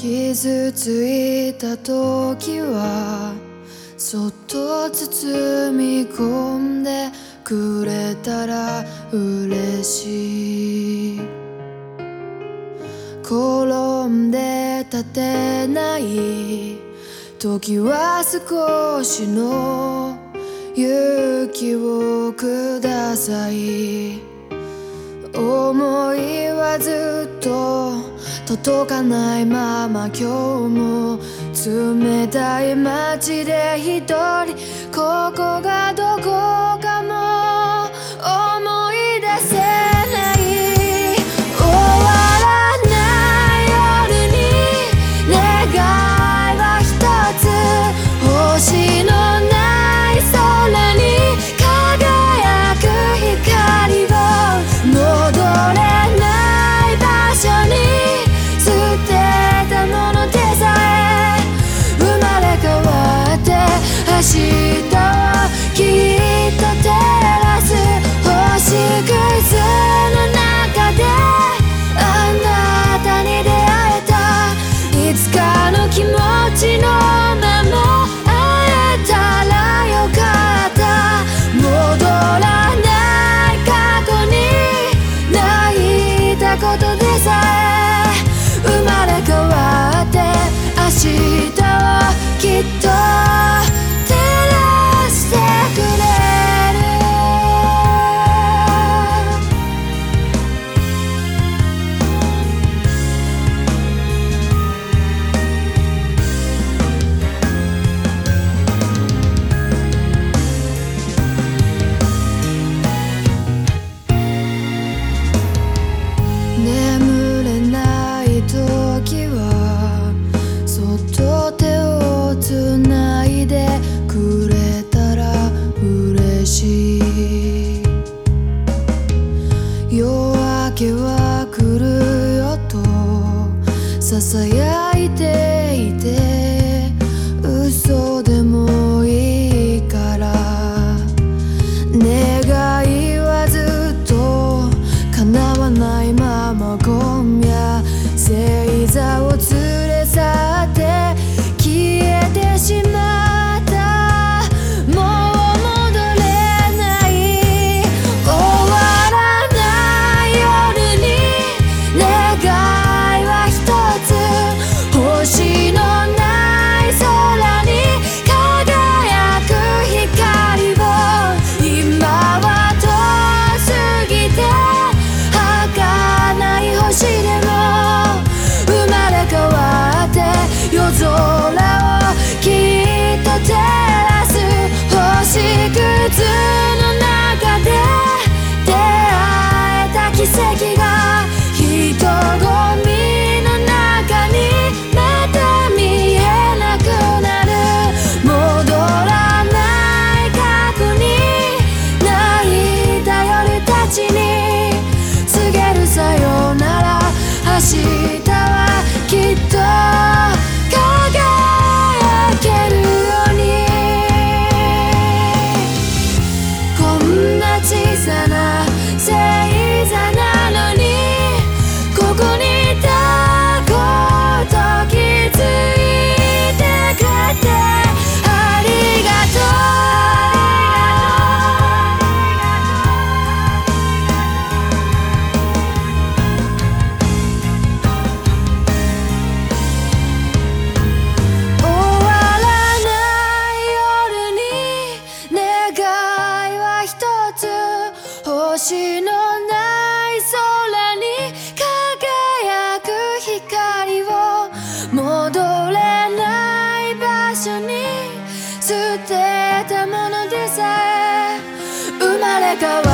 傷ついた時はそっと包み込んでくれたら嬉しい。転んで立てない時は少しの勇気をください。思いはずっと届かないまま今日も冷たい街で一人ここがどこかも囁いて let go